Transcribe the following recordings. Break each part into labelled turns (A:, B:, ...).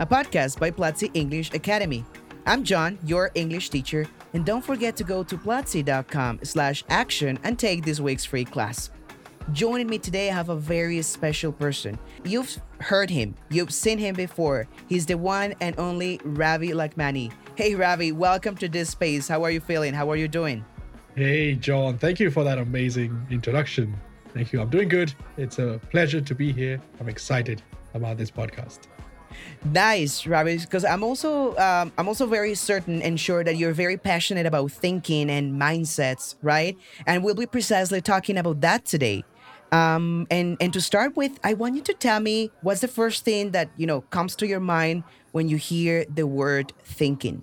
A: a podcast by Platzi English Academy. I'm Jhon, your English teacher, and don't forget to go to platzi.com slash action and take this week's free class. Joining me today, I have a very special person. You've heard him, you've seen him before. He's the one and only Ravee Lakmani. Hey Ravee, welcome to this space. How are you feeling? How are you doing?
B: Hey, Jhon. Thank you for that amazing introduction. Thank you. I'm doing good. It's a pleasure to be here. I'm excited about this podcast.
A: Nice, Ravee, because I'm also um, I'm also very certain and sure that you're very passionate about thinking and mindsets, right? And we'll be precisely talking about that today. Um, and and to start with, I want you to tell me what's the first thing that you know comes to your mind when you hear the word thinking.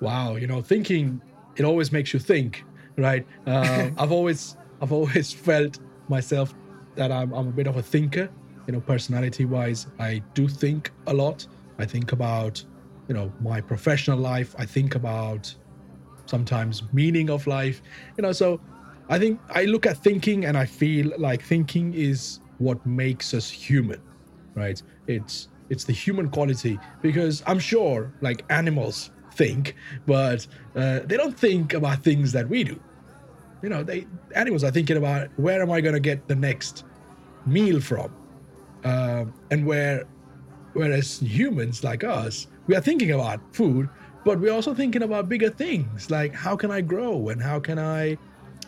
B: Wow, you know, thinking it always makes you think, right? Uh, I've always I've always felt myself that I'm, I'm a bit of a thinker you know personality wise i do think a lot. I think about you know my professional life. I think about sometimes meaning of life. You know so i think i look at thinking and i feel like thinking is what makes us human right? It's it's the human quality because i'm sure like animals think but uh, they don't think about things that we do. You know they animals are thinking about where am i going to get the next meal from uh, and where whereas humans like us we are thinking about food but we're also thinking about bigger things like how can i grow and how can i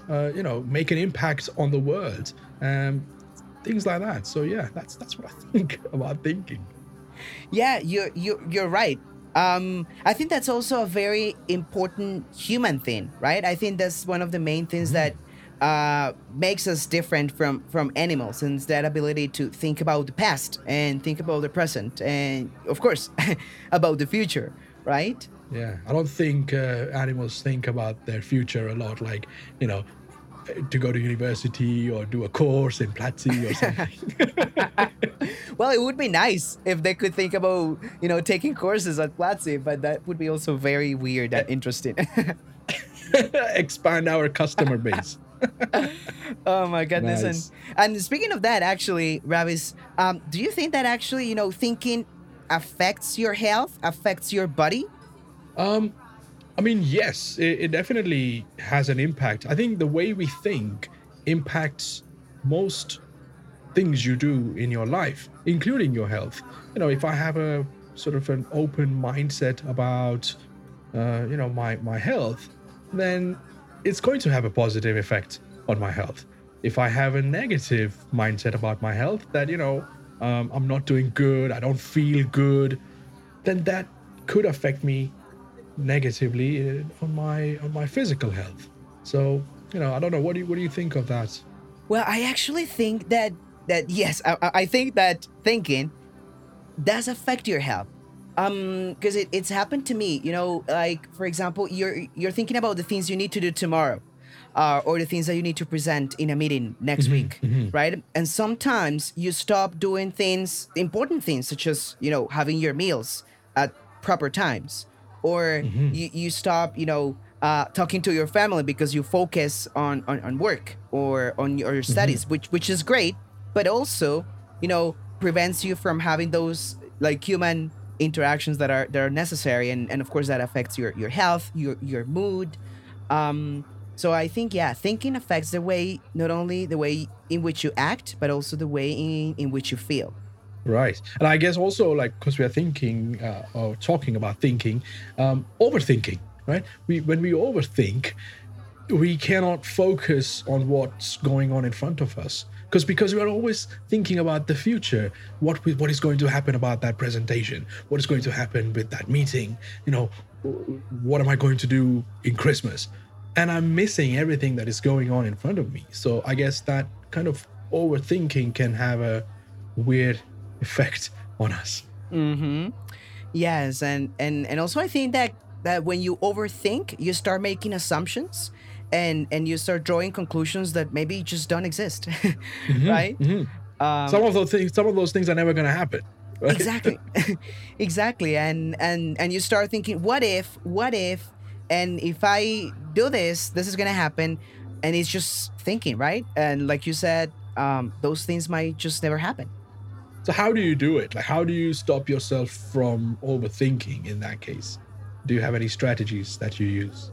B: uh, you know make an impact on the world and things like that. So yeah that's that's what i think about thinking.
A: Yeah you're you're, you're right. Um, I think that's also a very important human thing, right? I think that's one of the main things that uh, makes us different from from animals and that ability to think about the past and think about the present and of course about the future right
B: yeah i don't think uh, animals think about their future a lot like you know to go to university or do a course in Platzi or
A: something. well, it would be nice if they could think about, you know, taking courses at Platzi, but that would be also very weird and interesting.
B: Expand our customer base.
A: oh my goodness! Nice. And and speaking of that, actually, Ravis, um, do you think that actually, you know, thinking affects your health, affects your body?
B: Um, I mean, yes, it, it definitely has an impact. I think the way we think impacts most things you do in your life, including your health. You know, if I have a sort of an open mindset about, uh, you know, my my health, then it's going to have a positive effect on my health. If I have a negative mindset about my health, that, you know, um, I'm not doing good, I don't feel good, then that could affect me negatively uh, on my on my physical health. So, you know, I don't know. What do you what do you think of that?
A: Well, I actually think that that yes, I, I think that thinking does affect your health um because it, it's happened to me you know like for example you're you're thinking about the things you need to do tomorrow uh, or the things that you need to present in a meeting next mm-hmm, week mm-hmm. right and sometimes you stop doing things important things such as you know having your meals at proper times or mm-hmm. you, you stop you know uh, talking to your family because you focus on, on, on work or on your mm-hmm. studies which which is great but also you know prevents you from having those like human interactions that are that are necessary and, and of course that affects your your health your your mood. Um so i think yeah thinking affects the way not only the way in which you act but also the way in, in which you feel.
B: Right. And i guess also like because we are thinking uh, or talking about thinking um overthinking right? We when we overthink we cannot focus on what's going on in front of us because because we are always thinking about the future. What what is going to happen about that presentation? What is going to happen with that meeting? You know what am i going to do in christmas? And i'm missing everything that is going on in front of me. So i guess that kind of overthinking can have a weird effect on us.
A: Mm-hmm. Yes, and and and also I think that that when you overthink, you start making assumptions and and you start drawing conclusions that maybe just don't exist. right?
B: Mhm.
A: Um,
B: some of those things, some of those things are never going to happen. right?
A: exactly exactly and and and you start thinking what if what if and if i do this this is gonna happen and it's just thinking right and like you said um those things might just never happen
B: So how do you do it? Like, how do you stop yourself from overthinking in that case? Do you have any strategies that you use?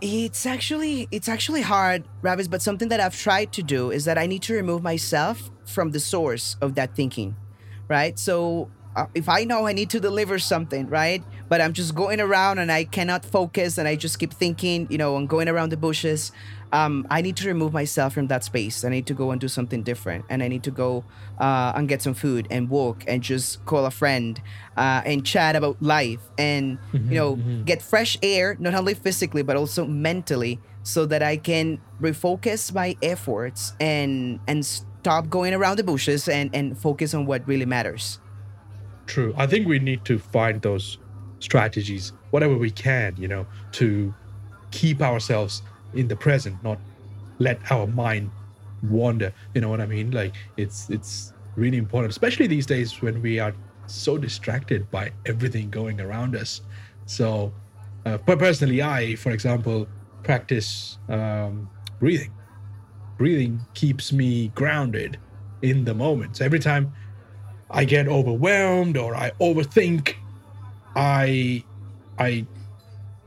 A: It's actually it's actually hard Ravis, but something that i've tried to do is that i need to remove myself from the source of that thinking right? So uh, if i know i need to deliver something right but i'm just going around and i cannot focus and i just keep thinking you know and going around the bushes. Um, i need to remove myself from that space. I need to go and do something different. And i need to go uh, and get some food and walk and just call a friend uh, and chat about life and you know get fresh air not only physically but also mentally so that i can refocus my efforts and and stop going around the bushes and and focus on what really matters.
B: True. I think we need to find those strategies, whatever we can, you know, to keep ourselves in the present, not let our mind wander. You know what I mean? Like it's it's really important, especially these days when we are so distracted by everything going around us. So, uh, but personally, I, for example, practice um, breathing. Breathing keeps me grounded in the moment. So every time I get overwhelmed or I overthink, I I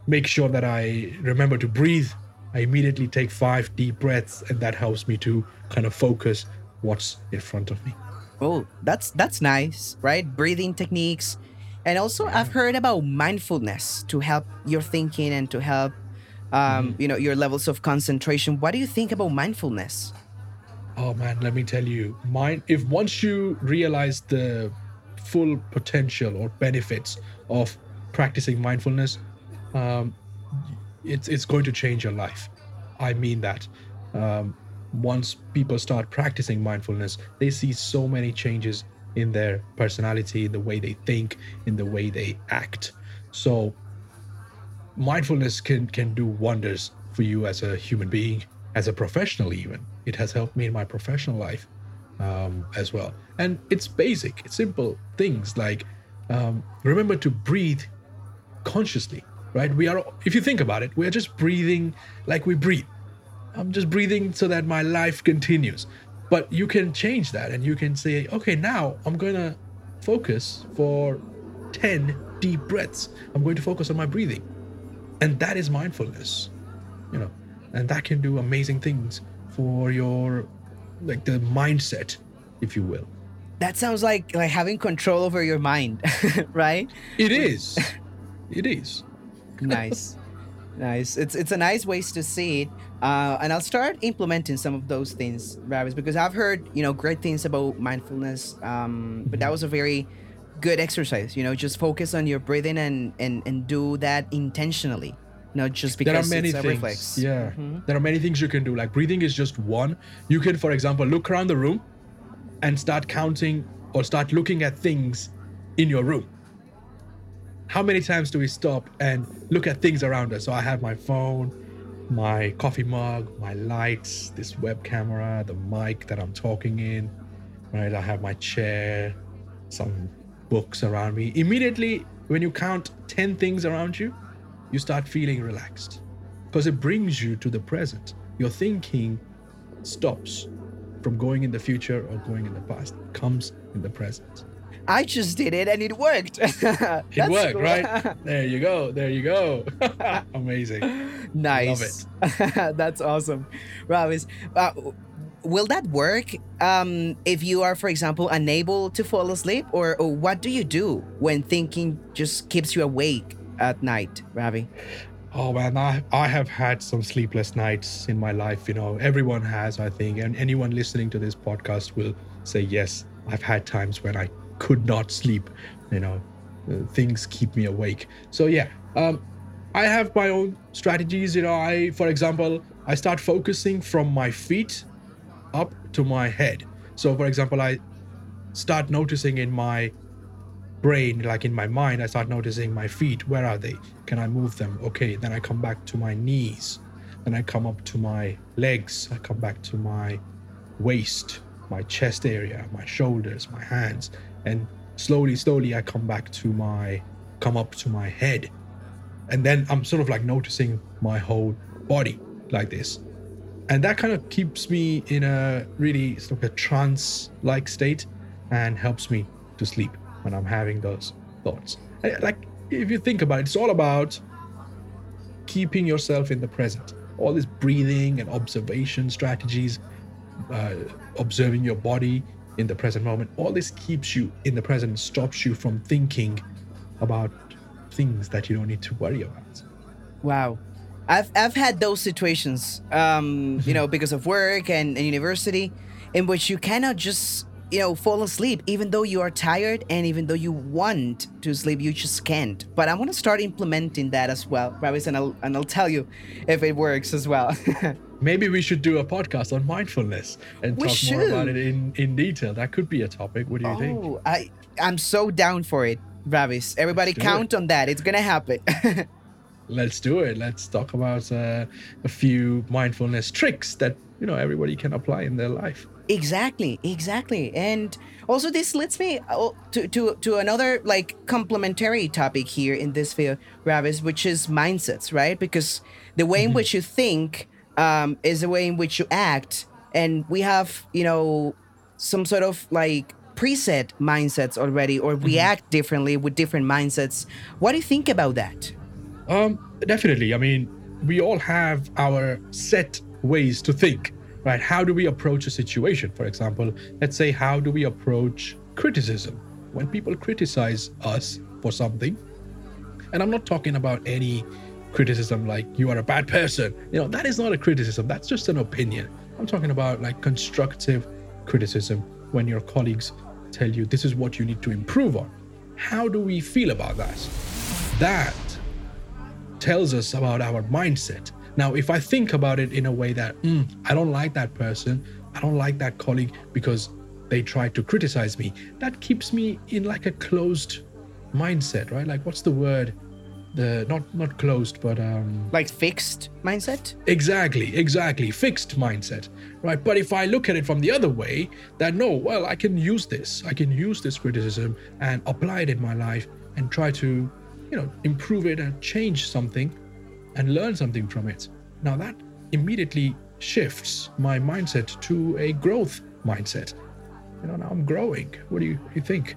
B: make sure that I remember to breathe. I immediately take five deep breaths, and that helps me to kind of focus what's in front of me.
A: Oh, that's that's nice, right? Breathing techniques. And also I've heard about mindfulness to help your thinking and to help um, you know, your levels of concentration. What do you think about mindfulness?
B: Oh man, let me tell you, mine. If once you realize the full potential or benefits of practicing mindfulness, um, it's it's going to change your life. I mean that. Um, once people start practicing mindfulness, they see so many changes in their personality, in the way they think, in the way they act. So mindfulness can can do wonders for you as a human being, as a professional even. It has helped me in my professional life um, as well. And it's basic, it's simple things like um, remember to breathe consciously, right? We are, if you think about it, we are just breathing like we breathe. I'm just breathing so that my life continues. But you can change that and you can say, okay, now I'm going to focus for 10 deep breaths. I'm going to focus on my breathing. And that is mindfulness, you know, and that can do amazing things for your, like the mindset, if you will.
A: That sounds like like having control over your mind, right?
B: It is. It is.
A: nice nice it's it's a nice ways to see it uh, and i'll start implementing some of those things Ravis, because i've heard you know great things about mindfulness um, but that was a very good exercise you know just focus on your breathing and and and do that intentionally not just because
B: there are many things.
A: reflex
B: Yeah,
A: Mhm.
B: there are many things you can do. Like breathing is just one. You can, for example, look around the room and start counting or start looking at things in your room. How many times do we stop and look at things around us? So I have my phone, my coffee mug, my lights, this web camera, the mic that I'm talking in, right? I have my chair, some books around me. Immediately, when you count 10 things around you, you start feeling relaxed because it brings you to the present. Your thinking stops from going in the future or going in the past, it comes in the present.
A: i just did it and it worked
B: It worked, right? There you go. There you go. Amazing.
A: nice Love it. that's awesome Ravis, uh, will that work um, if you are for example unable to fall asleep or, or what do you do when thinking just keeps you awake at night ravi
B: Oh man, I, I have had some sleepless nights in my life. You know, everyone has, I think, and anyone listening to this podcast will say, yes, I've had times when I could not sleep. You know, uh, things keep me awake. So yeah, um, I have my own strategies. You know, I, for example, I start focusing from my feet up to my head. So, for example, I start noticing in my brain, like in my mind, I start noticing my feet. Where are they? Can I move them? Okay. Then I come back to my knees. Then I come up to my legs. I come back to my waist, my chest area, my shoulders, my hands. And slowly, slowly, I come back to my, come up to my head. And then I'm sort of like noticing my whole body like this. And that kind of keeps me in a really sort of a trance like state and helps me to sleep when I'm having those thoughts. Like, if you think about it, it's all about keeping yourself in the present. All this breathing and observation strategies, uh, observing your body in the present moment, all this keeps you in the present, stops you from thinking about things that you don't need to worry about.
A: Wow. I've, I've had those situations, um, you know, because of work and, and university, in which you cannot just you know, fall asleep even though you are tired and even though you want to sleep, you just can't. But I want to start implementing that as well, Ravis, and I'll and I'll tell you if it works as well.
B: Maybe we should do a podcast on mindfulness and
A: We
B: talk
A: should.
B: more about it in, in detail. That could be a topic. What do you think?
A: oh, I I'm so down for it, Ravis. Everybody count on that. It's gonna happen.
B: Let's do it. Let's talk about uh, a few mindfulness tricks that you know everybody can apply in their life.
A: Exactly, exactly. And also this leads me uh, to, to, to another like complementary topic here in this field, Ravis, which is mindsets, right? Because the way in which you think um, is the way in which you act. And we have, you know, some sort of like preset mindsets already or react differently with different mindsets. What do you think about that?
B: Um, definitely. I mean, we all have our set ways to think, right? How do we approach a situation? For example, let's say, how do we approach criticism? When people criticize us for something, and I'm not talking about any criticism like you are a bad person. You know, that is not a criticism. That's just an opinion. I'm talking about like constructive criticism when your colleagues tell you this is what you need to improve on. How do we feel about that? That tells us about our mindset. Now, if I think about it in a way that "Hmm, I don't like that person, I don't like that colleague because they tried to criticize me, that keeps me in like a closed mindset, right? Like, what's the word? The not not closed, but um,
A: Like fixed mindset?
B: Exactly, exactly. Fixed mindset, right? But if I look at it from the other way, that no, well, I can use this. I can use this criticism and apply it in my life and try to, you know, improve it and change something and learn something from it. Now that immediately shifts my mindset to a growth mindset. You know, now I'm growing. What do you, you think?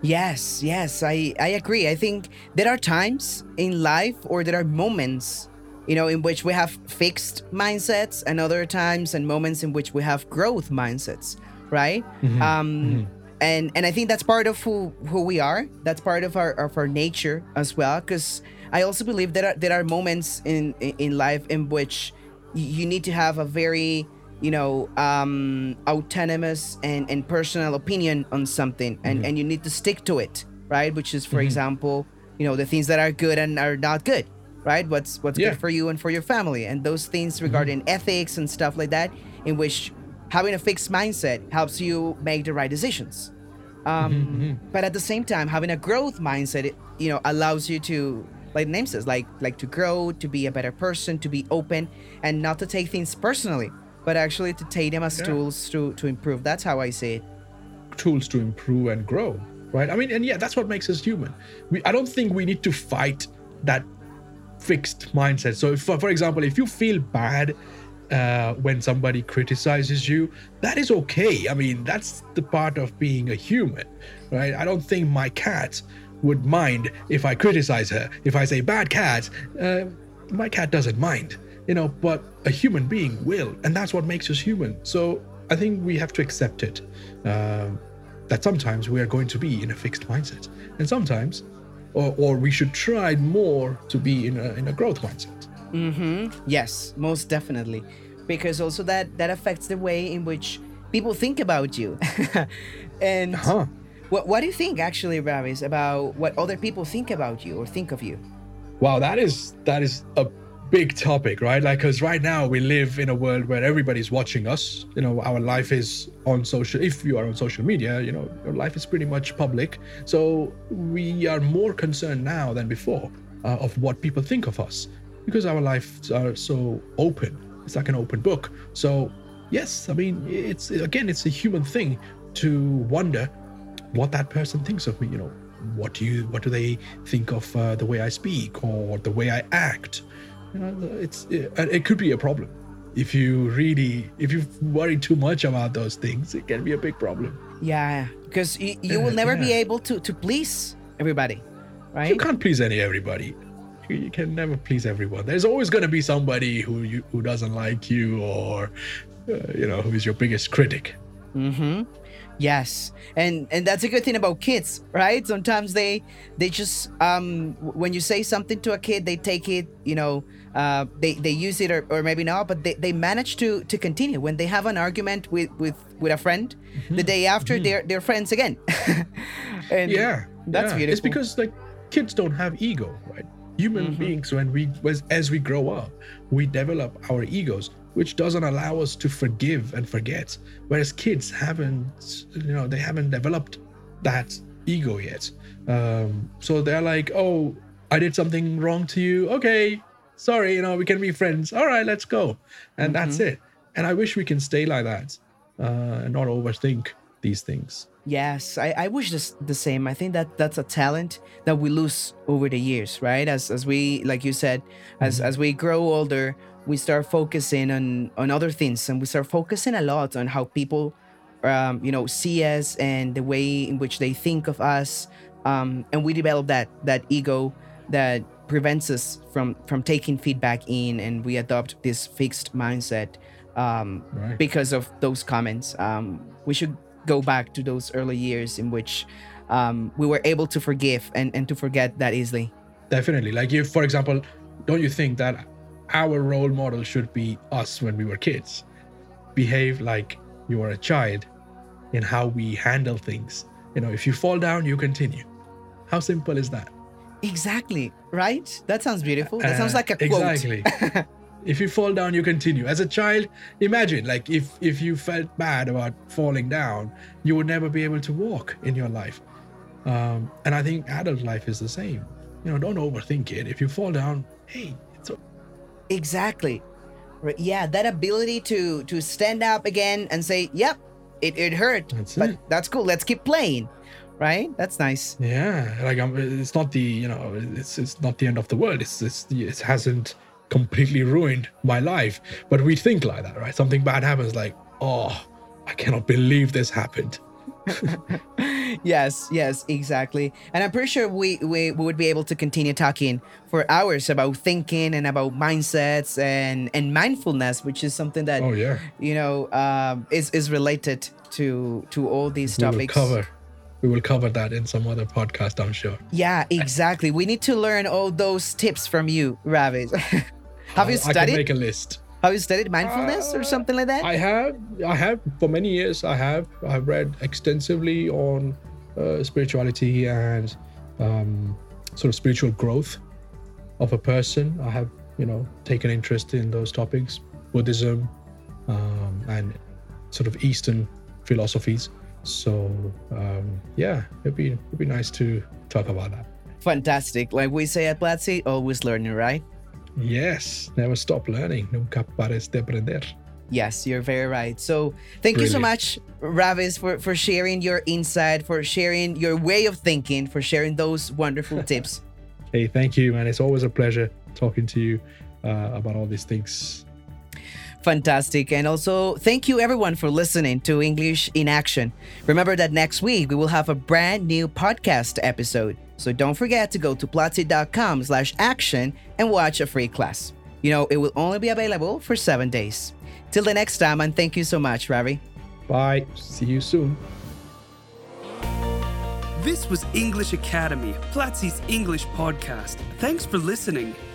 A: Yes, yes, I, I agree. I think there are times in life or there are moments, you know, in which we have fixed mindsets and other times and moments in which we have growth mindsets, right? Um and and I think that's part of who who we are. That's part of our of our nature as well cuz I also believe there are there are moments in in life in which you need to have a very you know um autonomous and and personal opinion on something and mm-hmm. and you need to stick to it right? Which is for mm-hmm. example you know the things that are good and are not good right? What's what's
B: Yeah.
A: good for you and for your family and those things mm-hmm. regarding ethics and stuff like that in which having a fixed mindset helps you make the right decisions. Um but at the same time having a growth mindset it, you know allows you to like the name says like like to grow to be a better person to be open and not to take things personally but actually to take them as
B: Yeah.
A: tools to to improve. That's how i see it.
B: Tools to improve and grow right? I mean and yeah that's what makes us human. We i don't think we need to fight that fixed mindset. So if, for, for example if you feel bad uh, when somebody criticizes you that is okay. I mean that's the part of being a human right? I don't think my cat would mind if i criticize her. If i say bad cat uh, my cat doesn't mind you know but a human being will and that's what makes us human. So i think we have to accept it um, that sometimes we are going to be in a fixed mindset and sometimes or, or we should try more to be in a, in a growth mindset.
A: Yes most definitely. Because also that that affects the way in which people think about you. And
B: huh
A: what, what do you think actually Ravis, about what other people think about you or think of you
B: wow that is that is a big topic, right? Like, because right now we live in a world where everybody's watching us. You know, our life is on social. If you are on social media, you know, your life is pretty much public. So we are more concerned now than before uh, of what people think of us because our lives are so open. It's like an open book. So yes, I mean, it's again, it's a human thing to wonder what that person thinks of me. You know, what do you, what do they think of uh, the way I speak or the way I act? You know, it's it, it could be a problem if you really if you worry too much about those things. It can be a big problem.
A: Yeah, because you, you will never be able to to please everybody, right?
B: You can't please any everybody. You, you can never please everyone. There's always going to be somebody who you who doesn't like you or uh, you know who is your biggest critic.
A: Mm-hmm. Yes, and and that's a good thing about kids, right? Sometimes they they just um when you say something to a kid, they take it, you know, uh, they they use it or, or maybe not, but they, they manage to to continue when they have an argument with with with a friend. The day after, they're they're friends again. and
B: Yeah,
A: that's
B: yeah.
A: beautiful.
B: It's because like kids don't have ego, right? Human beings, when we as, as we grow up, we develop our egos, which doesn't allow us to forgive and forget. Whereas kids haven't, you know, they haven't developed that ego yet. Um, so they're like, oh, I did something wrong to you. Okay, sorry, you know, we can be friends. All right, let's go, and that's it. And I wish we can stay like that uh, and not overthink these things.
A: Yes, I, I wish this the same. I think that that's a talent that we lose over the years, right? As as we like you said, as as we grow older, we start focusing on on other things, and we start focusing a lot on how people, um, you know, see us and the way in which they think of us, um, and we develop that that ego that prevents us from from taking feedback in, and we adopt this fixed mindset um,
B: Right.
A: because of those comments. Um, we should go back to those early years in which um, we were able to forgive and, and to forget that easily.
B: Definitely. Like if, for example, don't you think that our role model should be us when we were kids? Behave like you were a child in how we handle things. You know, if you fall down, you continue. How simple is that?
A: Exactly, right? That sounds beautiful. That sounds
B: Uh,
A: like a quote.
B: Exactly. if you fall down, you continue. As a child, imagine like if if you felt bad about falling down, you would never be able to walk in your life. Um, and I think adult life is the same. You know, don't overthink it. If you fall down, hey.
A: Exactly. Right, Yeah, that ability to to stand up again and say, "Yep, it, it hurt,
B: That's
A: but
B: it.
A: that's cool. Let's keep playing." Right? That's nice.
B: Yeah, like um, it's not the you know it's it's not the end of the world. It's it's it hasn't completely ruined my life, but we think like that, right? Something bad happens, like oh, I cannot believe this happened.
A: yes, yes, exactly. And I'm pretty sure we, we, we would be able to continue talking for hours about thinking and about mindsets and, and mindfulness, which is something that
B: Oh yeah,
A: you know um, is is related to to all these
B: we will
A: topics.
B: cover we will cover that in some other podcast, I'm sure.
A: Yeah, exactly. We need to learn all those tips from you, Ravis. Have you
B: I- I can
A: studied?
B: make a list.
A: Have you studied mindfulness or something like that?
B: I have, I have for many years. I have, I've read extensively on uh, spirituality and um, sort of spiritual growth of a person. I have, you know, taken interest in those topics, Buddhism, um, and sort of Eastern philosophies. So um, yeah, it'd be it'd be nice to talk about that.
A: Fantastic. Like we say at Platzi, always learning, right?
B: Yes, never stop learning. Nunca pares de aprender.
A: Yes, you're very right. So thank you so much, Ravis, for, for sharing your insight, for sharing your way of thinking, for sharing those wonderful tips.
B: Hey, thank you, man. It's always a pleasure talking to you uh, about all these things.
A: Fantastic. And also, thank you everyone for listening to English in Action. Remember that next week we will have a brand new podcast episode. So don't forget to go to platzi.com slash action and watch a free class. You know, it will only be available for seven days. Till the next time, and thank you so much, Ravee.
B: Bye. See you soon.
C: This was English Academy, Platzi's English podcast. Thanks for listening.